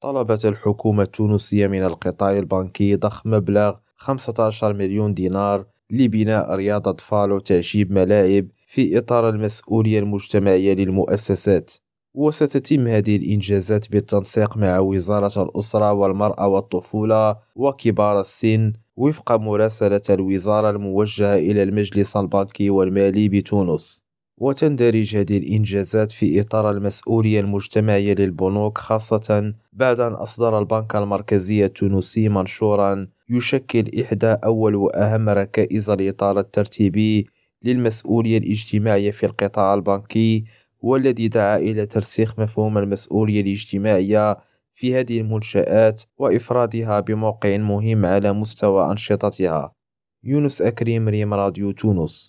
طلبت الحكومة التونسية من القطاع البنكي ضخ مبلغ 15 مليون دينار لبناء رياض أطفال وتعشيب ملاعب في إطار المسؤولية المجتمعية للمؤسسات. وستتم هذه الإنجازات بالتنسيق مع وزارة الأسرة والمرأة والطفولة وكبار السن وفق مراسلة الوزارة الموجهة إلى المجلس البنكي والمالي بتونس. وتندرج هذه الإنجازات في إطار المسؤولية المجتمعية للبنوك خاصة بعد أن أصدر البنك المركزي التونسي منشورا يشكل إحدى أول وأهم ركائز الإطار الترتيبي للمسؤولية الاجتماعية في القطاع البنكي والذي دعا إلى ترسيخ مفهوم المسؤولية الاجتماعية في هذه المنشآت وإفرادها بموقع مهم على مستوى أنشطتها. يونس أكريم ريم راديو تونس.